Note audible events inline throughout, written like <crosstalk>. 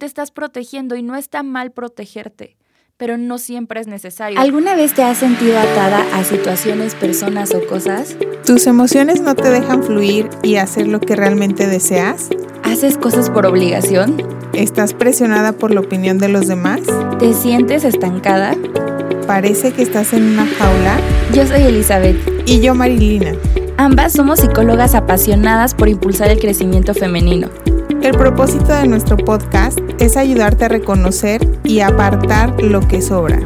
te estás protegiendo y no está mal protegerte pero no siempre es necesario. ¿Alguna vez te has sentido atada a situaciones, personas o cosas? ¿Tus emociones no te dejan fluir y hacer lo que realmente deseas? ¿Haces cosas por obligación? ¿Estás presionada por la opinión de los demás? ¿Te sientes estancada? ¿Parece que estás en una jaula? Yo soy Elizabeth. Y yo Marilina. Ambas somos psicólogas apasionadas por impulsar el crecimiento femenino. El propósito de nuestro podcast es ayudarte a reconocer y apartar lo que sobra.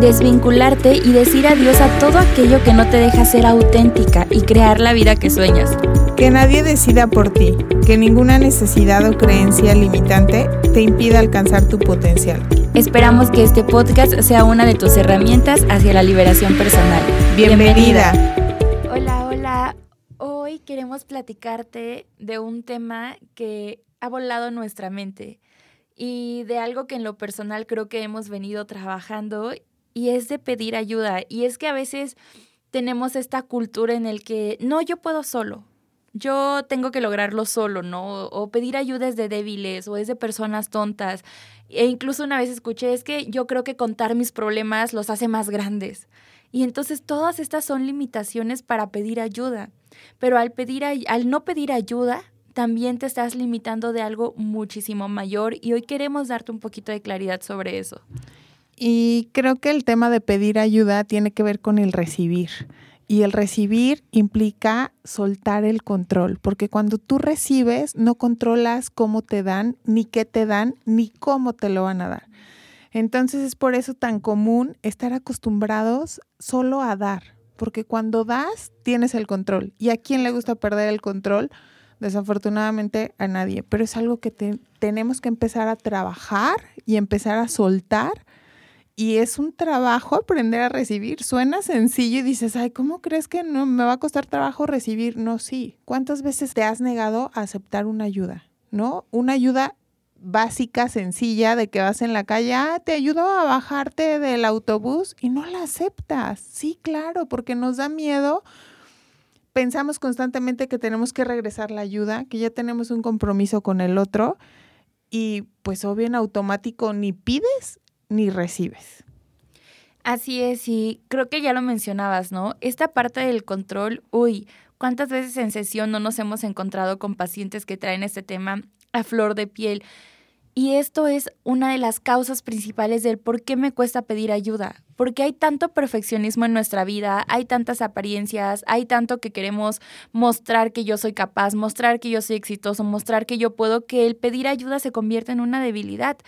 Desvincularte y decir adiós a todo aquello que no te deja ser auténtica y crear la vida que sueñas. Que nadie decida por ti, que ninguna necesidad o creencia limitante te impida alcanzar tu potencial. Esperamos que este podcast sea una de tus herramientas hacia la liberación personal. Bienvenida. Hola, hola. Hoy queremos platicarte de un tema que ha volado nuestra mente y de algo que en lo personal creo que hemos venido trabajando y es de pedir ayuda. Y es que a veces tenemos esta cultura en el que no, yo puedo solo. Yo tengo que lograrlo solo, ¿no? O pedir ayuda es de débiles o es de personas tontas. E incluso una vez escuché, es que yo creo que contar mis problemas los hace más grandes. Y entonces todas estas son limitaciones para pedir ayuda. Pero al, pedir, al no pedir ayuda, también te estás limitando de algo muchísimo mayor y hoy queremos darte un poquito de claridad sobre eso. Y creo que el tema de pedir ayuda tiene que ver con el recibir. Y el recibir implica soltar el control, porque cuando tú recibes no controlas cómo te dan, ni qué te dan, ni cómo te lo van a dar. Entonces es por eso tan común estar acostumbrados solo a dar, porque cuando das tienes el control. ¿Y a quién le gusta perder el control? Desafortunadamente a nadie, pero es algo que tenemos que empezar a trabajar y empezar a soltar. Y es un trabajo aprender a recibir. Suena sencillo y dices, ay, ¿cómo crees que no me va a costar trabajo recibir? No, sí. ¿Cuántas veces te has negado a aceptar una ayuda? ¿No? Una ayuda básica, sencilla, de que vas en la calle, ah, te ayudo a bajarte del autobús y no la aceptas. Sí, claro, porque nos da miedo pensamos constantemente que tenemos que regresar la ayuda, que ya tenemos un compromiso con el otro y pues obvio en automático ni pides ni recibes. Así es, y creo que ya lo mencionabas, ¿no? Esta parte del control, uy, ¿cuántas veces en sesión no nos hemos encontrado con pacientes que traen este tema a flor de piel? Y esto es una de las causas principales del por qué me cuesta pedir ayuda porque hay tanto perfeccionismo en nuestra vida, hay tantas apariencias, hay tanto que queremos mostrar que yo soy capaz, mostrar que yo soy exitoso, mostrar que yo puedo, que el pedir ayuda se convierte en una debilidad.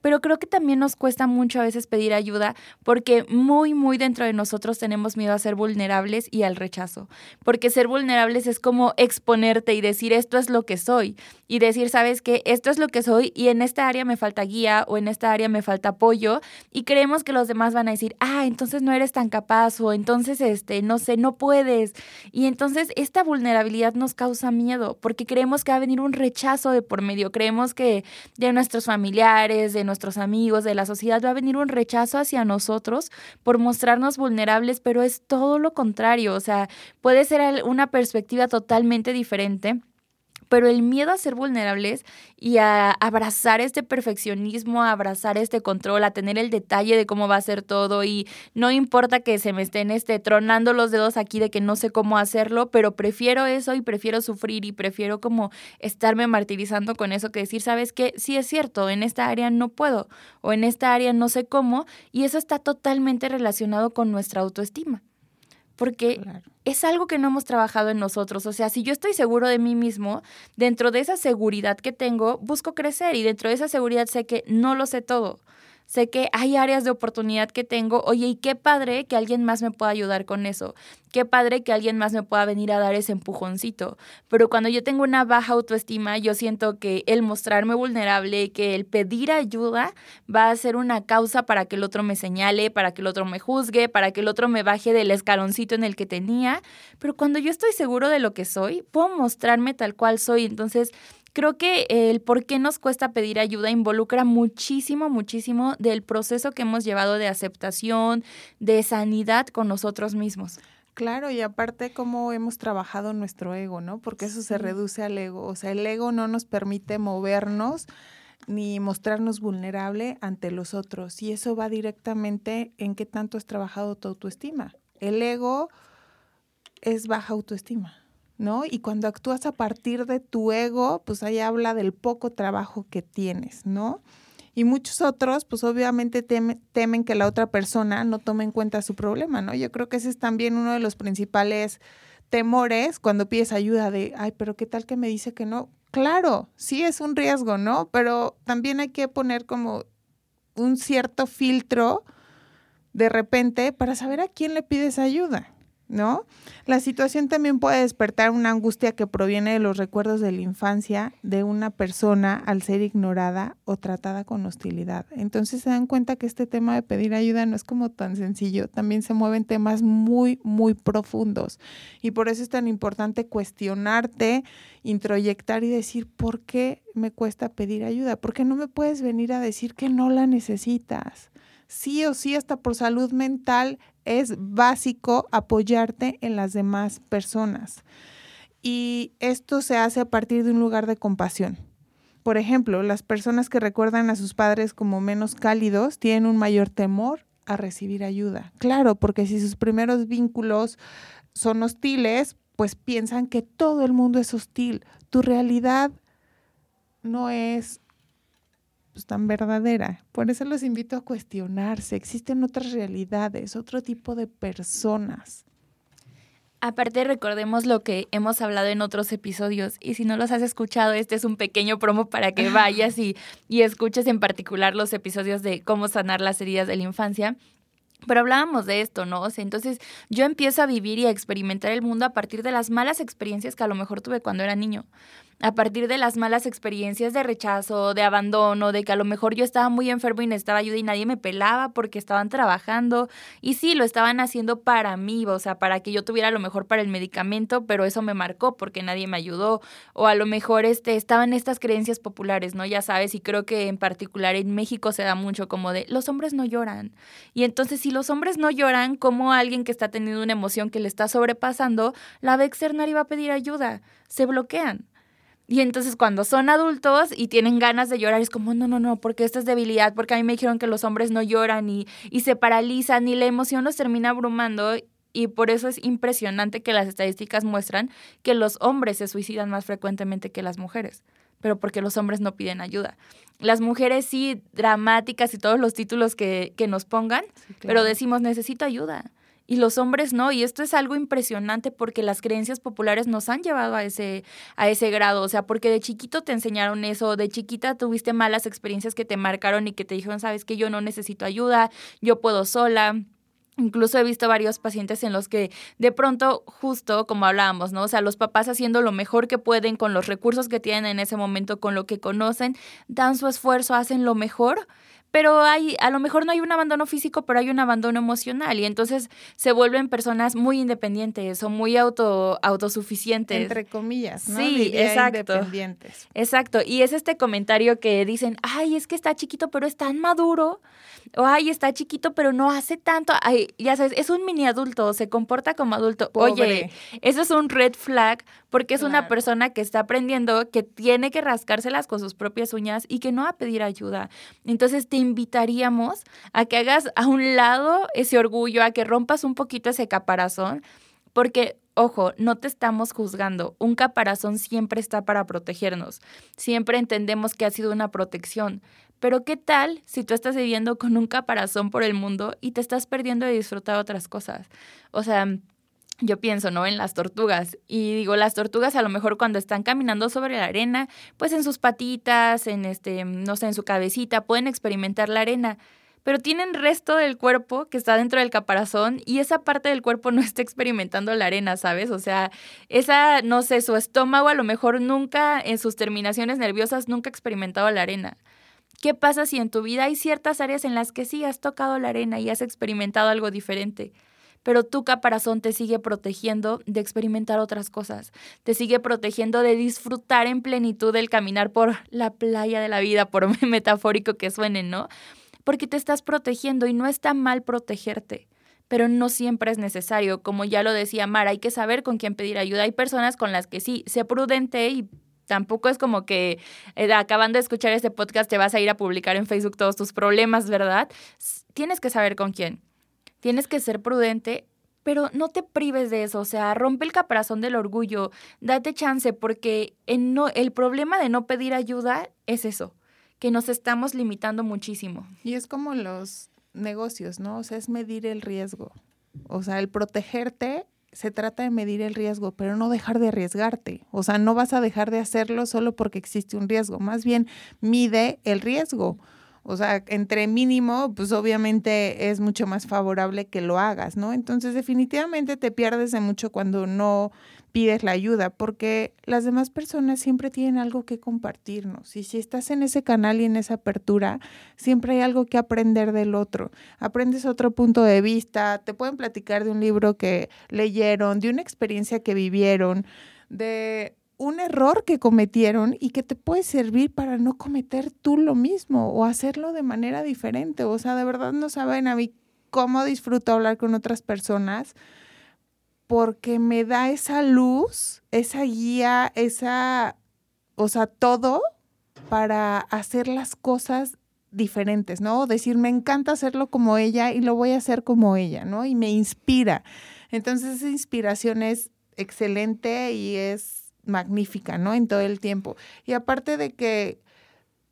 Pero creo que también nos cuesta mucho a veces pedir ayuda porque muy, muy dentro de nosotros tenemos miedo a ser vulnerables y al rechazo. Porque ser vulnerables es como exponerte y decir esto es lo que soy y decir, sabes que esto es lo que soy y en esta área me falta guía o en esta área me falta apoyo y creemos que los demás van a decir, ah, entonces no eres tan capaz o entonces, este, no sé, no puedes. Y entonces esta vulnerabilidad nos causa miedo porque creemos que va a venir un rechazo de por medio. Creemos que de nuestros familiares, de nuestros amigos, de la sociedad va a venir un rechazo hacia nosotros por mostrarnos vulnerables, pero es todo lo contrario. O sea, puede ser una perspectiva totalmente diferente pero el miedo a ser vulnerables y a abrazar este perfeccionismo, a abrazar este control, a tener el detalle de cómo va a ser todo y no importa que se me estén este, tronando los dedos aquí de que no sé cómo hacerlo, pero prefiero eso y prefiero sufrir y prefiero como estarme martirizando con eso que decir, ¿sabes qué? Sí es cierto, en esta área no puedo o en esta área no sé cómo y eso está totalmente relacionado con nuestra autoestima porque es algo que no hemos trabajado en nosotros. O sea, si yo estoy seguro de mí mismo, dentro de esa seguridad que tengo, busco crecer y dentro de esa seguridad sé que no lo sé todo sé que hay áreas de oportunidad que tengo, oye, y qué padre que alguien más me pueda ayudar con eso, qué padre que alguien más me pueda venir a dar ese empujoncito, pero cuando yo tengo una baja autoestima, yo siento que el mostrarme vulnerable, que el pedir ayuda va a ser una causa para que el otro me señale, para que el otro me juzgue, para que el otro me baje del escaloncito en el que tenía, pero cuando yo estoy seguro de lo que soy, puedo mostrarme tal cual soy, entonces Creo que el por qué nos cuesta pedir ayuda involucra muchísimo, muchísimo del proceso que hemos llevado de aceptación, de sanidad con nosotros mismos. Claro, y aparte cómo hemos trabajado nuestro ego, ¿no? Porque eso se reduce al ego. O sea, el ego no nos permite movernos ni mostrarnos vulnerable ante los otros. Y eso va directamente en qué tanto has trabajado tu autoestima. El ego es baja autoestima, ¿no? Y cuando actúas a partir de tu ego, pues ahí habla del poco trabajo que tienes, ¿no? Y muchos otros, pues obviamente temen que la otra persona no tome en cuenta su problema, ¿no? Yo creo que ese es también uno de los principales temores cuando pides ayuda de, ay, pero ¿qué tal que me dice que no? Claro, sí es un riesgo, ¿no? Pero también hay que poner como un cierto filtro de repente para saber a quién le pides ayuda. ¿No? La situación también puede despertar una angustia que proviene de los recuerdos de la infancia de una persona al ser ignorada o tratada con hostilidad. Entonces se dan cuenta que este tema de pedir ayuda no es como tan sencillo, también se mueven temas muy, muy profundos. Y por eso es tan importante cuestionarte, introyectar y decir, ¿por qué me cuesta pedir ayuda? ¿Por qué no me puedes venir a decir que no la necesitas? Sí o sí, hasta por salud mental, es básico apoyarte en las demás personas. Y esto se hace a partir de un lugar de compasión. Por ejemplo, las personas que recuerdan a sus padres como menos cálidos tienen un mayor temor a recibir ayuda. Claro, porque si sus primeros vínculos son hostiles, pues piensan que todo el mundo es hostil. Tu realidad no es pues, tan verdadera. Por eso los invito a cuestionarse. Existen otras realidades, otro tipo de personas. Aparte, recordemos lo que hemos hablado en otros episodios y si no los has escuchado, este es un pequeño promo para que <laughs> vayas y, y escuches en particular los episodios de cómo sanar las heridas de la infancia. Pero hablábamos de esto, ¿no? O sea, entonces yo empiezo a vivir y a experimentar el mundo a partir de las malas experiencias que a lo mejor tuve cuando era niño a partir de las malas experiencias de rechazo, de abandono, de que a lo mejor yo estaba muy enfermo y necesitaba ayuda y nadie me pelaba porque estaban trabajando. Y sí, lo estaban haciendo para mí, o sea, para que yo tuviera lo mejor para el medicamento, pero eso me marcó porque nadie me ayudó. O a lo mejor este, estaban estas creencias populares, ¿no? Ya sabes, y creo que en particular en México se da mucho como de los hombres no lloran. Y entonces, si los hombres no lloran, como alguien que está teniendo una emoción que le está sobrepasando, la va a externar y va a pedir ayuda. Se bloquean. Y entonces cuando son adultos y tienen ganas de llorar, es como, no, no, no, porque esta es debilidad, porque a mí me dijeron que los hombres no lloran y, y se paralizan y la emoción los termina abrumando. Y por eso es impresionante que las estadísticas muestran que los hombres se suicidan más frecuentemente que las mujeres, pero porque los hombres no piden ayuda. Las mujeres sí, dramáticas y todos los títulos que, que nos pongan, pero decimos, necesito ayuda y los hombres no. Y esto es algo impresionante porque las creencias populares nos han llevado a ese, a ese grado. O sea, porque de chiquito te enseñaron eso, de chiquita tuviste malas experiencias que te marcaron y que te dijeron, sabes que yo no necesito ayuda, yo puedo sola. Incluso he visto varios pacientes en los que de pronto, justo como hablábamos, ¿no? O sea, los papás haciendo lo mejor que pueden con los recursos que tienen en ese momento, con lo que conocen, dan su esfuerzo, hacen lo mejor, pero hay, a lo mejor no hay un abandono físico, pero hay un abandono emocional y entonces se vuelven personas muy independientes o muy auto, autosuficientes. Entre comillas, ¿no? Sí, exacto. Independientes. Exacto. Y es este comentario que dicen, ay, es que está chiquito, pero es tan maduro. O ay, está chiquito, pero no hace tanto. Ay, ya sabes, es un mini adulto, se comporta como adulto. Oye, eso es un red flag porque es una persona que está aprendiendo que tiene que rascárselas con sus propias uñas y que no va a pedir ayuda. Entonces te invitaríamos a que hagas a un lado ese orgullo, a que rompas un poquito ese caparazón, porque Ojo, no te estamos juzgando. Un caparazón siempre está para protegernos. Siempre entendemos que ha sido una protección. Pero ¿qué tal si tú estás viviendo con un caparazón por el mundo y te estás perdiendo de disfrutar otras cosas? O sea, yo pienso, ¿no? En las tortugas. Y digo, las tortugas a lo mejor cuando están caminando sobre la arena, pues en sus patitas, en este, no sé, en su cabecita, pueden experimentar la arena. Pero tienen resto del cuerpo que está dentro del caparazón y esa parte del cuerpo no está experimentando la arena, ¿sabes? O sea, esa, no sé, su estómago a lo mejor nunca, en sus terminaciones nerviosas, nunca ha experimentado la arena. ¿Qué pasa si en tu vida hay ciertas áreas en las que sí has tocado la arena y has experimentado algo diferente? Pero tu caparazón te sigue protegiendo de experimentar otras cosas, te sigue protegiendo de disfrutar en plenitud el caminar por la playa de la vida, por <laughs> metafórico que suene, ¿no? Porque te estás protegiendo y no está mal protegerte pero no siempre es necesario. Como ya lo decía Mara, hay que saber con quién pedir ayuda. Hay personas con las que sí, sé prudente y Tampoco es como que eh, acabando de escuchar este podcast te vas a ir a publicar en Facebook todos tus problemas, ¿verdad? Tienes que saber con quién. Tienes que ser prudente, pero no te prives de eso. O sea, rompe el caparazón del orgullo, date chance, porque en no, el problema de no pedir ayuda es eso, que nos estamos limitando muchísimo. Y es como los negocios, ¿no? O sea, es medir el riesgo. O sea, el protegerte se trata de medir el riesgo, pero no dejar de arriesgarte. O sea, no vas a dejar de hacerlo solo porque existe un riesgo. Más bien, mide el riesgo. O sea, entre mínimo, pues obviamente es mucho más favorable que lo hagas, ¿no? Entonces, definitivamente te pierdes de mucho cuando no pides la ayuda, porque las demás personas siempre tienen algo que compartirnos. Y si estás en ese canal y en esa apertura, siempre hay algo que aprender del otro. Aprendes otro punto de vista, te pueden platicar de un libro que leyeron, de una experiencia que vivieron, de un error que cometieron y que te puede servir para no cometer tú lo mismo o hacerlo de manera diferente. O sea, de verdad no saben a mí cómo disfruto hablar con otras personas porque me da esa luz, esa guía, esa, o sea, todo para hacer las cosas diferentes, ¿no? Decir, me encanta hacerlo como ella y lo voy a hacer como ella, ¿no? Y me inspira. Entonces esa inspiración es excelente y es magnífica, ¿no? En todo el tiempo. Y aparte de que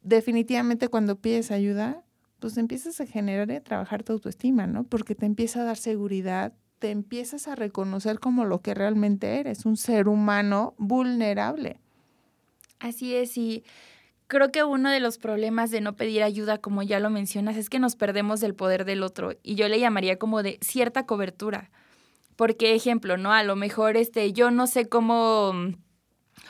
definitivamente cuando pides ayuda, pues empiezas a generar y a trabajar tu autoestima, ¿no? Porque te empieza a dar seguridad, te empiezas a reconocer como lo que realmente eres, un ser humano vulnerable. Así es, y creo que uno de los problemas de no pedir ayuda, como ya lo mencionas, es que nos perdemos del poder del otro, y yo le llamaría como de cierta cobertura. Porque, ejemplo, ¿no? A lo mejor este, yo no sé cómo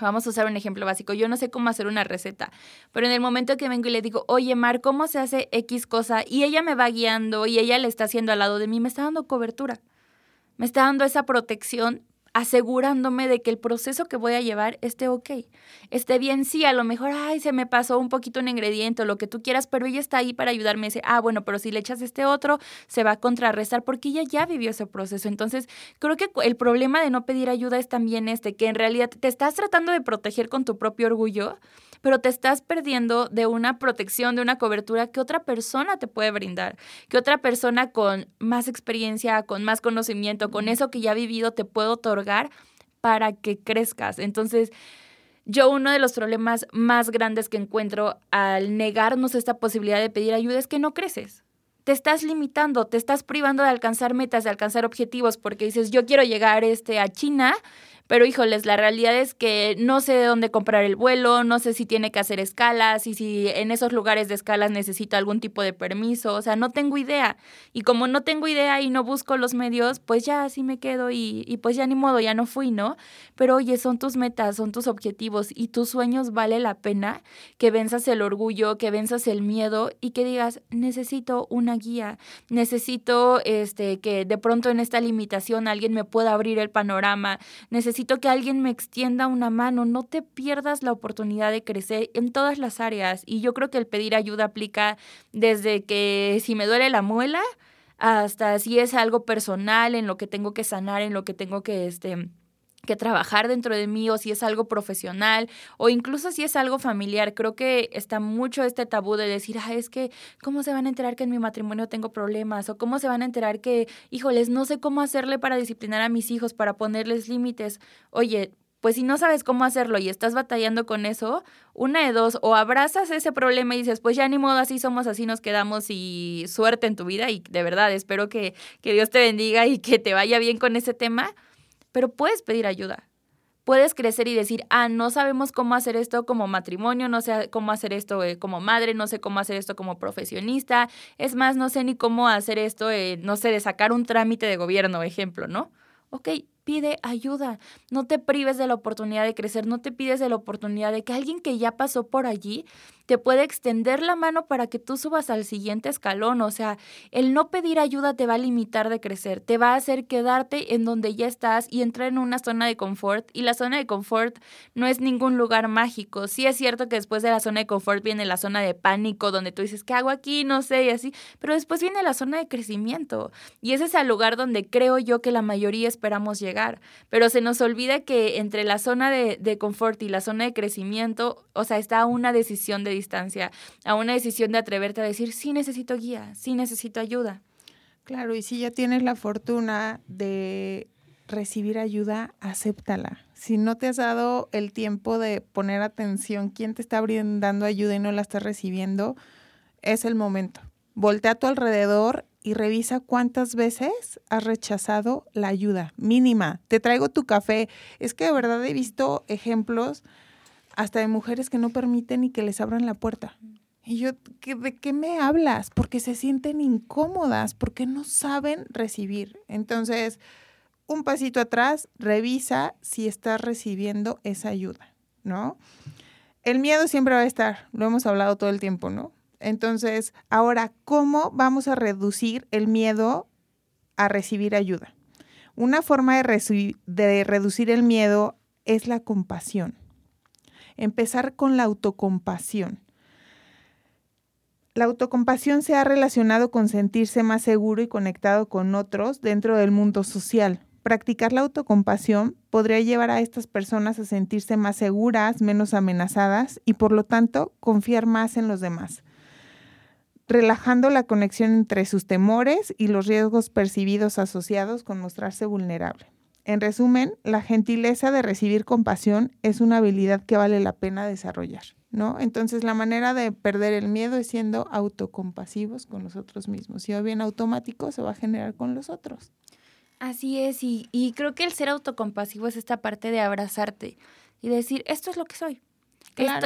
Vamos a usar un ejemplo básico. Yo no sé cómo hacer una receta, pero en el momento que vengo y le digo, oye, Mar, ¿cómo se hace X cosa? Y ella me va guiando y ella le está haciendo al lado de mí, me está dando cobertura me está dando esa protección asegurándome de que el proceso que voy a llevar esté ok, esté bien, sí, a lo mejor, ay, se me pasó un poquito un ingrediente o lo que tú quieras, pero ella está ahí para ayudarme, dice, ah, bueno, pero si le echas este otro, se va a contrarrestar porque ella ya vivió ese proceso. Entonces, creo que el problema de no pedir ayuda es también este, que en realidad te estás tratando de proteger con tu propio orgullo, pero te estás perdiendo de una protección, de una cobertura que otra persona te puede brindar, que otra persona con más experiencia, con más conocimiento, con eso que ya ha vivido te puede otorgar para que crezcas. Entonces, yo uno de los problemas más grandes que encuentro al negarnos esta posibilidad de pedir ayuda es que no creces. Te estás limitando, te estás privando de alcanzar metas, de alcanzar objetivos, porque dices, yo quiero llegar este, a China pero híjoles, la realidad es que no sé de dónde comprar el vuelo, no sé si tiene que hacer escalas y si en esos lugares de escalas necesito algún tipo de permiso, o sea, no tengo idea. Y como no tengo idea y no busco los medios, pues ya así me quedo y, y pues ya ni modo, ya no fui, ¿no? Pero oye, son tus metas, son tus objetivos y tus sueños vale la pena que venzas el orgullo, que venzas el miedo y que digas, necesito una guía, necesito este que de pronto en esta limitación alguien me pueda abrir el panorama, necesito necesito que alguien me extienda una mano, no te pierdas la oportunidad de crecer en todas las áreas. Y yo creo que el pedir ayuda aplica desde que si me duele la muela hasta si es algo personal, en lo que tengo que sanar, en lo que tengo que, este, que trabajar dentro de mí o si es algo profesional o incluso si es algo familiar. Creo que está mucho este tabú de decir, ah, es que, ¿cómo se van a enterar que en mi matrimonio tengo problemas? O cómo se van a enterar que, híjoles, no sé cómo hacerle para disciplinar a mis hijos, para ponerles límites. Oye, pues si no sabes cómo hacerlo y estás batallando con eso, una de dos, o abrazas ese problema y dices, pues ya ni modo, así somos, así nos quedamos y suerte en tu vida y de verdad espero que, que Dios te bendiga y que te vaya bien con ese tema pero puedes pedir ayuda. Puedes crecer y decir, ah, no sabemos cómo hacer esto como matrimonio, no sé cómo hacer esto eh, como madre, no sé cómo hacer esto como profesionista, es más, no sé ni cómo hacer esto, eh, no sé, de sacar un trámite de gobierno, ejemplo, ¿no? Ok, pide ayuda, no te prives de la oportunidad de crecer, no te pides de la oportunidad de que alguien que ya pasó por allí te puede extender la mano para que tú subas al siguiente escalón. O sea, el no pedir ayuda te va a limitar de crecer, te va a hacer quedarte en donde ya estás y entrar en una zona de confort. Y la zona de confort no es ningún lugar mágico. Sí es cierto que después de la zona de confort viene la zona de pánico, donde tú dices, ¿qué hago aquí? No sé, y así. Pero después viene la zona de crecimiento. Y ese es el lugar donde creo yo que la mayoría esperamos llegar. Pero se nos olvida que entre la zona de, de confort y la zona de crecimiento, o sea, está una decisión de distancia, a una decisión de atreverte a decir, sí necesito guía, sí necesito ayuda. Claro, y si ya tienes la fortuna de recibir ayuda, acéptala. Si no te has dado el tiempo de poner atención quién te está brindando ayuda y no la estás recibiendo, es el momento. Voltea a tu alrededor y revisa cuántas veces has rechazado la ayuda mínima. Te traigo tu café. Es que de verdad he visto ejemplos hasta de mujeres que no permiten ni que les abran la puerta. Y yo, ¿de qué me hablas? Porque se sienten incómodas, porque no saben recibir. Entonces, un pasito atrás, revisa si estás recibiendo esa ayuda, ¿no? El miedo siempre va a estar, lo hemos hablado todo el tiempo, ¿no? Entonces, ahora, ¿cómo vamos a reducir el miedo a recibir ayuda? Una forma de, de reducir el miedo es la compasión. Empezar con la autocompasión. La autocompasión se ha relacionado con sentirse más seguro y conectado con otros dentro del mundo social. Practicar la autocompasión podría llevar a estas personas a sentirse más seguras, menos amenazadas y por lo tanto confiar más en los demás, relajando la conexión entre sus temores y los riesgos percibidos asociados con mostrarse vulnerable. En resumen, la gentileza de recibir compasión es una habilidad que vale la pena desarrollar, ¿no? Entonces, la manera de perder el miedo es siendo autocompasivos con nosotros mismos. Si va bien automático, se va a generar con los otros. Así es, y, y creo que el ser autocompasivo es esta parte de abrazarte y decir, esto es lo que soy.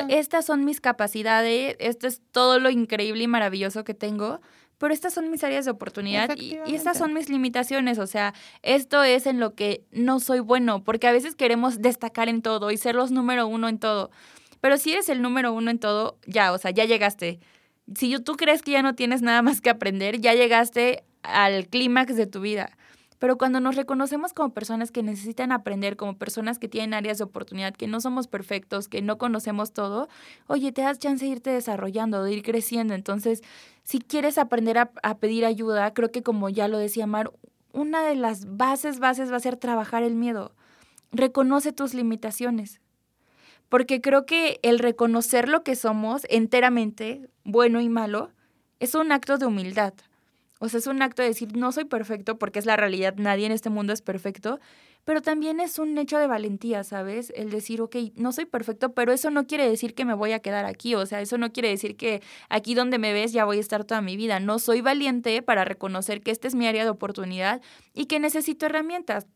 estas son mis capacidades, esto es todo lo increíble y maravilloso que tengo, pero estas son mis áreas de oportunidad y, y, estas son mis limitaciones, o sea, esto es en lo que no soy bueno, porque a veces queremos destacar en todo y ser los número uno en todo, pero si eres el número uno en todo, ya, o sea, ya llegaste. Si tú crees que ya no tienes nada más que aprender, ya llegaste al clímax de tu vida. Pero cuando nos reconocemos como personas que necesitan aprender, como personas que tienen áreas de oportunidad, que no somos perfectos, que no conocemos todo, oye, te das chance de irte desarrollando, de ir creciendo. Entonces, si quieres aprender a, a pedir ayuda, creo que como ya lo decía Mar, una de las bases, bases va a ser trabajar el miedo. Reconoce tus limitaciones. Porque creo que el reconocer lo que somos enteramente, bueno y malo, es un acto de humildad. O sea, es un acto de decir, no soy perfecto porque es la realidad, nadie en este mundo es perfecto, pero también es un hecho de valentía, ¿sabes? El decir, ok, no soy perfecto, pero eso no quiere decir que me voy a quedar aquí, o sea, eso no quiere decir que aquí donde me ves ya voy a estar toda mi vida. No soy valiente para reconocer que esta es mi área de oportunidad y que necesito herramientas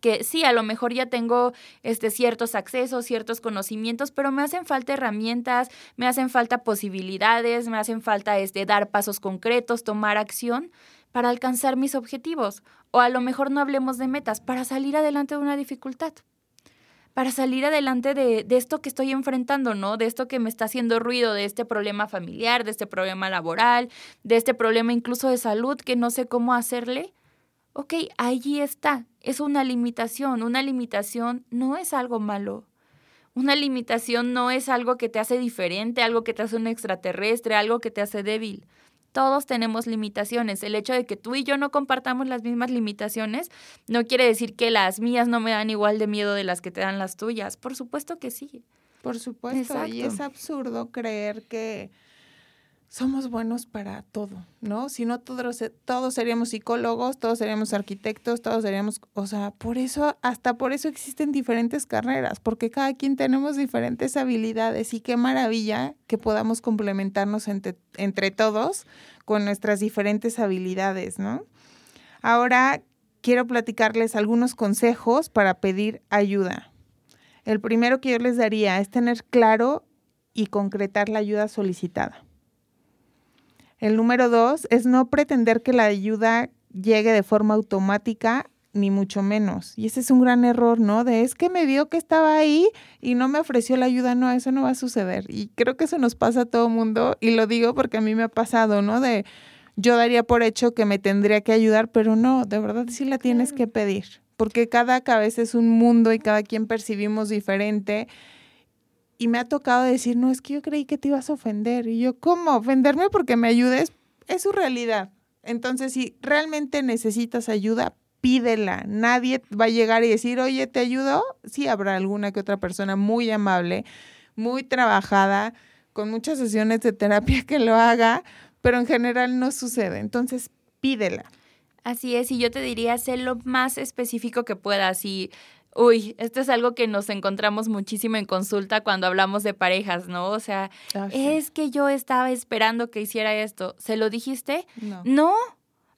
que sí, a lo mejor ya tengo este, ciertos accesos, ciertos conocimientos, pero me hacen falta herramientas, me hacen falta posibilidades, me hacen falta este, dar pasos concretos, tomar acción para alcanzar mis objetivos. O a lo mejor no hablemos de metas, para salir adelante de una dificultad para salir adelante de, de, esto que estoy enfrentando, ¿no? De esto que me está haciendo ruido, de este problema familiar, de este problema laboral, de este problema incluso de salud que no sé cómo hacerle ok, allí está, es una limitación, una limitación no es algo malo. Una limitación no es algo que te hace diferente, algo que te hace un extraterrestre, algo que te hace débil. Todos tenemos limitaciones. El hecho de que tú y yo no compartamos las mismas limitaciones no quiere decir que las mías no me dan igual de miedo de las que te dan las tuyas. Por supuesto que sí. Por supuesto. Y es absurdo creer que somos buenos para todo, ¿no? Si no, todos, todos seríamos psicólogos, todos seríamos arquitectos, todos seríamos, o sea, por eso, hasta por eso existen diferentes carreras, porque cada quien tenemos diferentes habilidades y qué maravilla que podamos complementarnos entre, entre todos con nuestras diferentes habilidades, ¿no? Ahora quiero platicarles algunos consejos para pedir ayuda. El primero que yo les daría es tener claro y concretar la ayuda solicitada. El número dos es no pretender que la ayuda llegue de forma automática ni mucho menos. Y ese es un gran error, ¿no? De es que me vio que estaba ahí y no me ofreció la ayuda. No, eso no va a suceder. Y creo que eso nos pasa a todo mundo. Y lo digo porque a mí me ha pasado, ¿no? De yo daría por hecho que me tendría que ayudar, pero no, de verdad sí la tienes que pedir. Porque cada cabeza es un mundo y cada quien percibimos diferente. Y me ha tocado decir, no, es que yo creí que te ibas a ofender. Y yo, ¿cómo? ¿Ofenderme porque me ayudes? Es su realidad. Entonces, si realmente necesitas ayuda, pídela. Nadie va a llegar y decir, oye, ¿te ayudo? Sí, habrá alguna que otra persona muy amable, muy trabajada, con muchas sesiones de terapia que lo haga, pero en general no sucede. Entonces, pídela. Así es, y yo te diría, sé lo más específico que puedas y Uy, esto es algo que nos encontramos muchísimo en consulta cuando hablamos de parejas, ¿no? O sea, ah, es que yo estaba esperando que hiciera esto. ¿Se lo dijiste? No. No,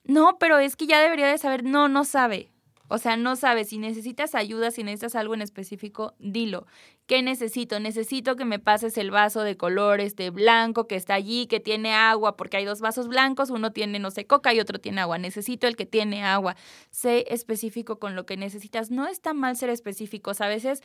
no, pero es que ya debería de saber. No, no sabe. O sea, no sabes, si necesitas ayuda, si necesitas algo en específico, dilo. ¿Qué necesito? Necesito que me pases el vaso de colores de blanco que está allí, que tiene agua, porque hay dos vasos blancos, uno tiene, no sé, coca y otro tiene agua. Necesito el que tiene agua. Sé específico con lo que necesitas. No está mal ser específicos. A veces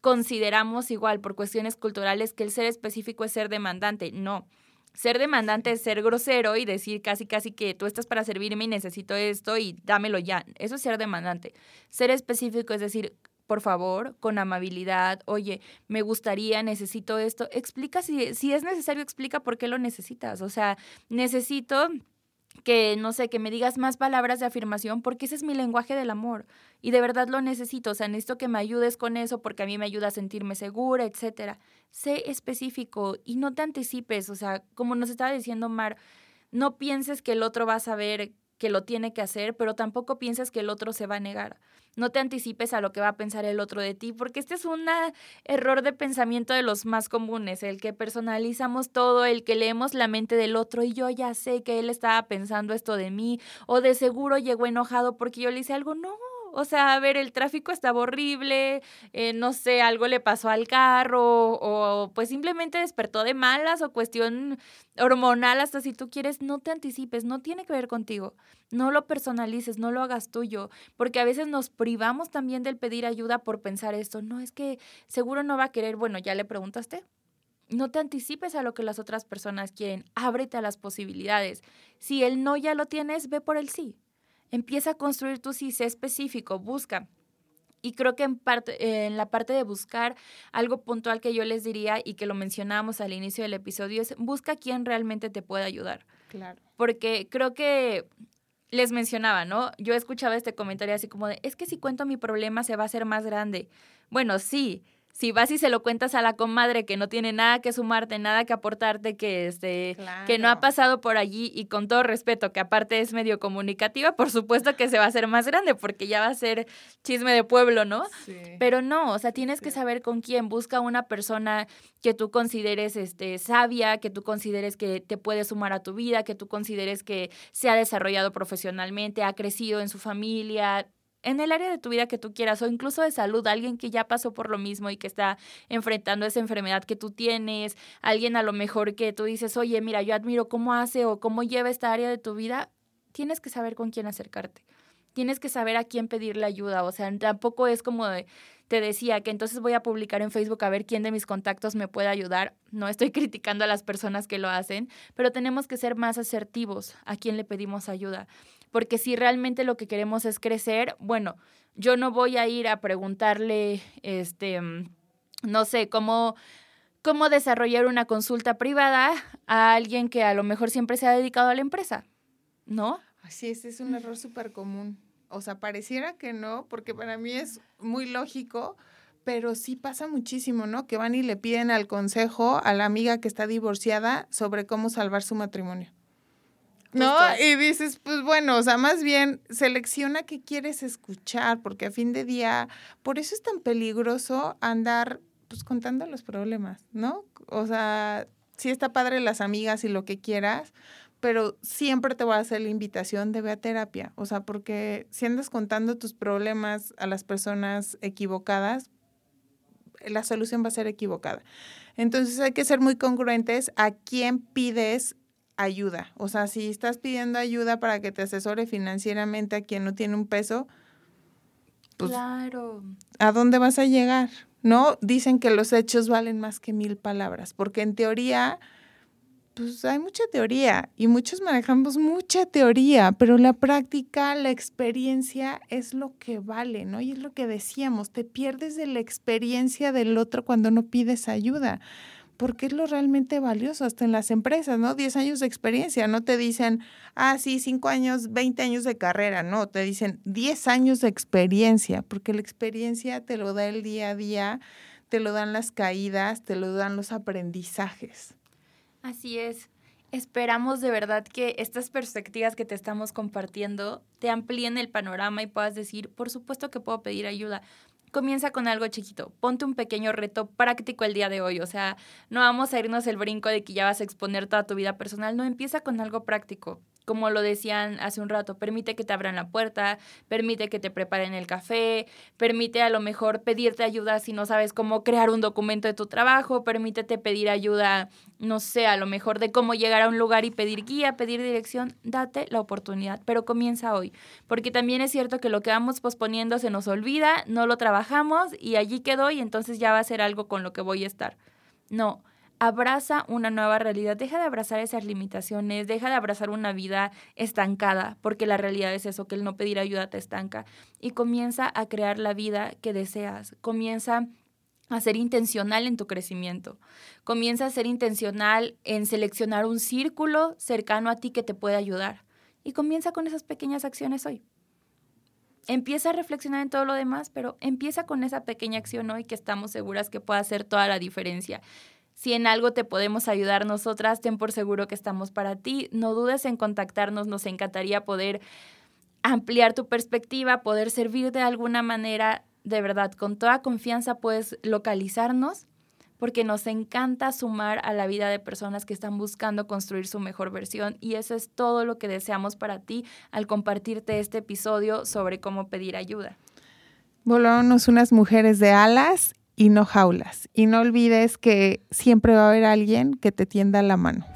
consideramos igual por cuestiones culturales que el ser específico es ser demandante. No ser demandante es ser grosero y decir casi casi que tú estás para servirme y necesito esto y dámelo ya. Eso es ser demandante. Ser específico es decir, por favor, con amabilidad, oye, me gustaría, necesito esto. Explica si, si es necesario, explica por qué lo necesitas. O sea, necesito que, no sé, que me digas más palabras de afirmación porque ese es mi lenguaje del amor y de verdad lo necesito, o sea, necesito que me ayudes con eso porque a mí me ayuda a sentirme segura, etcétera. Sé específico y no te anticipes, o sea, como nos estaba diciendo Mar, no pienses que el otro va a saber que lo tiene que hacer, pero tampoco pienses que el otro se va a negar. No te anticipes a lo que va a pensar el otro de ti, porque este es un error de pensamiento de los más comunes, el que personalizamos todo, el que leemos la mente del otro y yo ya sé que él estaba pensando esto de mí, o de seguro llegó enojado porque yo le hice algo. No, o sea, a ver, el tráfico estaba horrible, eh, no sé, algo le pasó al carro o pues simplemente despertó de malas o cuestión hormonal, hasta si tú quieres, no te anticipes, no tiene que ver contigo, no lo personalices, no lo hagas tuyo, porque a veces nos privamos también del pedir ayuda por pensar esto, no, es que seguro no va a querer, bueno, ya le preguntaste. No te anticipes a lo que las otras personas quieren, ábrete a las posibilidades. Si el no ya lo tienes, ve por el sí. Empieza a construir tu sí, sé específico, busca. Y creo que en, parte, en la parte de buscar algo puntual que yo les diría y que lo mencionábamos al inicio del episodio es busca quién realmente te puede ayudar. Claro. Porque creo que les mencionaba, ¿no? Yo escuchaba este comentario así como de, es que si cuento mi problema se va a hacer más grande. Bueno, sí, si vas y se lo cuentas a la comadre que no tiene nada que sumarte, nada que aportarte, que este, que no ha pasado por allí y con todo respeto, que aparte es medio comunicativa, por supuesto que se va a hacer más grande porque ya va a ser chisme de pueblo, ¿no? Pero no, o sea, tienes que saber con quién. Busca una persona que tú consideres este, sabia, que tú consideres que te puede sumar a tu vida, que tú consideres que se ha desarrollado profesionalmente, ha crecido en su familia, en el área de tu vida que tú quieras o incluso de salud, alguien que ya pasó por lo mismo y que está enfrentando esa enfermedad que tú tienes, alguien a lo mejor que tú dices, oye, mira, yo admiro cómo hace o cómo lleva esta área de tu vida, tienes que saber con quién acercarte. Tienes que saber a quién pedirle ayuda. O sea, tampoco es como de, te decía que entonces voy a publicar en Facebook a ver quién de mis contactos me puede ayudar. No estoy <laughs> criticando a las personas que lo hacen, pero tenemos que ser más asertivos a quién le pedimos ayuda porque si realmente lo que queremos es crecer, bueno, yo no voy a ir a preguntarle, este, mm, no sé, cómo, cómo desarrollar una consulta privada a alguien que a lo mejor siempre se ha dedicado a la empresa, ¿no? Así es, es un error súper común. O sea, pareciera que no, porque para mí es muy lógico, pero sí pasa muchísimo, ¿no? Que van y le piden al consejo a la amiga que está divorciada sobre cómo salvar su matrimonio. ¿No? Y dices, pues bueno, o sea, más bien selecciona qué quieres escuchar, porque a fin de día, por eso es tan peligroso andar pues contando los problemas, ¿no? O sea, sí está padre las amigas y lo que quieras, pero siempre te voy a hacer la invitación de ver a terapia, o sea, porque si andas contando tus problemas a las personas equivocadas, la solución va a ser equivocada. Entonces hay que ser muy congruentes a quién pides ayuda. O sea, si estás pidiendo ayuda para que te asesore financieramente a quien no tiene un peso, pues, claro. ¿a dónde vas a llegar? ¿No? Dicen que los hechos valen más que mil palabras, porque en teoría, pues hay mucha teoría y muchos manejamos mucha teoría, pero la práctica, la experiencia es lo que vale, ¿no? Y es lo que decíamos, te pierdes de la experiencia del otro cuando no pides ayuda porque es lo realmente valioso, hasta en las empresas, ¿no? 10 años de experiencia, no te dicen, ah, sí, 5 años, 20 años de carrera, no, te dicen 10 años de experiencia, porque la experiencia te lo da el día a día, te lo dan las caídas, te lo dan los aprendizajes. Así es. Esperamos de verdad que estas perspectivas que te estamos compartiendo te amplíen el panorama y puedas decir, por supuesto que puedo pedir ayuda, comienza con algo chiquito. Ponte un pequeño reto práctico el día de hoy. O sea, no vamos a irnos el brinco de que ya vas a exponer toda tu vida personal. No, empieza con algo práctico como lo decían hace un rato, permite que te abran la puerta, permite que te preparen el café, permite a lo mejor pedirte ayuda si no sabes cómo crear un documento de tu trabajo, permítete pedir ayuda, no sé, a lo mejor de cómo llegar a un lugar y pedir guía, pedir dirección, date la oportunidad, pero comienza hoy, porque también es cierto que lo que vamos posponiendo se nos olvida, no lo trabajamos y allí quedó y entonces ya va a ser algo con lo que voy a estar. No, abraza una nueva realidad, deja de abrazar esas limitaciones, deja de abrazar una vida estancada, porque la realidad es eso, que el no pedir ayuda te estanca, y comienza a crear la vida que deseas, comienza a ser intencional en tu crecimiento, comienza a ser intencional en seleccionar un círculo cercano a ti que te pueda ayudar, y comienza con esas pequeñas acciones hoy. Empieza a reflexionar en todo lo demás, pero empieza con esa pequeña acción hoy que estamos seguras que puede hacer toda la diferencia. Si en algo te podemos ayudar nosotras, ten por seguro que estamos para ti. No dudes en contactarnos, nos encantaría poder ampliar tu perspectiva, poder servir de alguna manera. De verdad, con toda confianza puedes localizarnos porque nos encanta sumar a la vida de personas que están buscando construir su mejor versión y eso es todo lo que deseamos para ti al compartirte este episodio sobre cómo pedir ayuda. Volámonos unas mujeres de alas y no jaulas. Y no olvides que siempre va a haber alguien que te tienda la mano.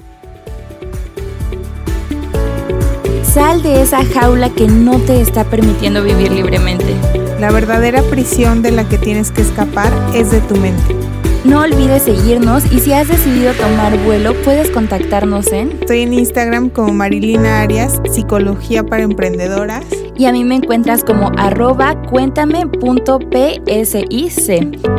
Sal de esa jaula que no te está permitiendo vivir libremente. La verdadera prisión de la que tienes que escapar es de tu mente. No olvides seguirnos y si has decidido tomar vuelo, puedes contactarnos en... Estoy en Instagram como Marilina Arias, Psicología para Emprendedoras. Y a mí me encuentras como arroba cuéntame.psic.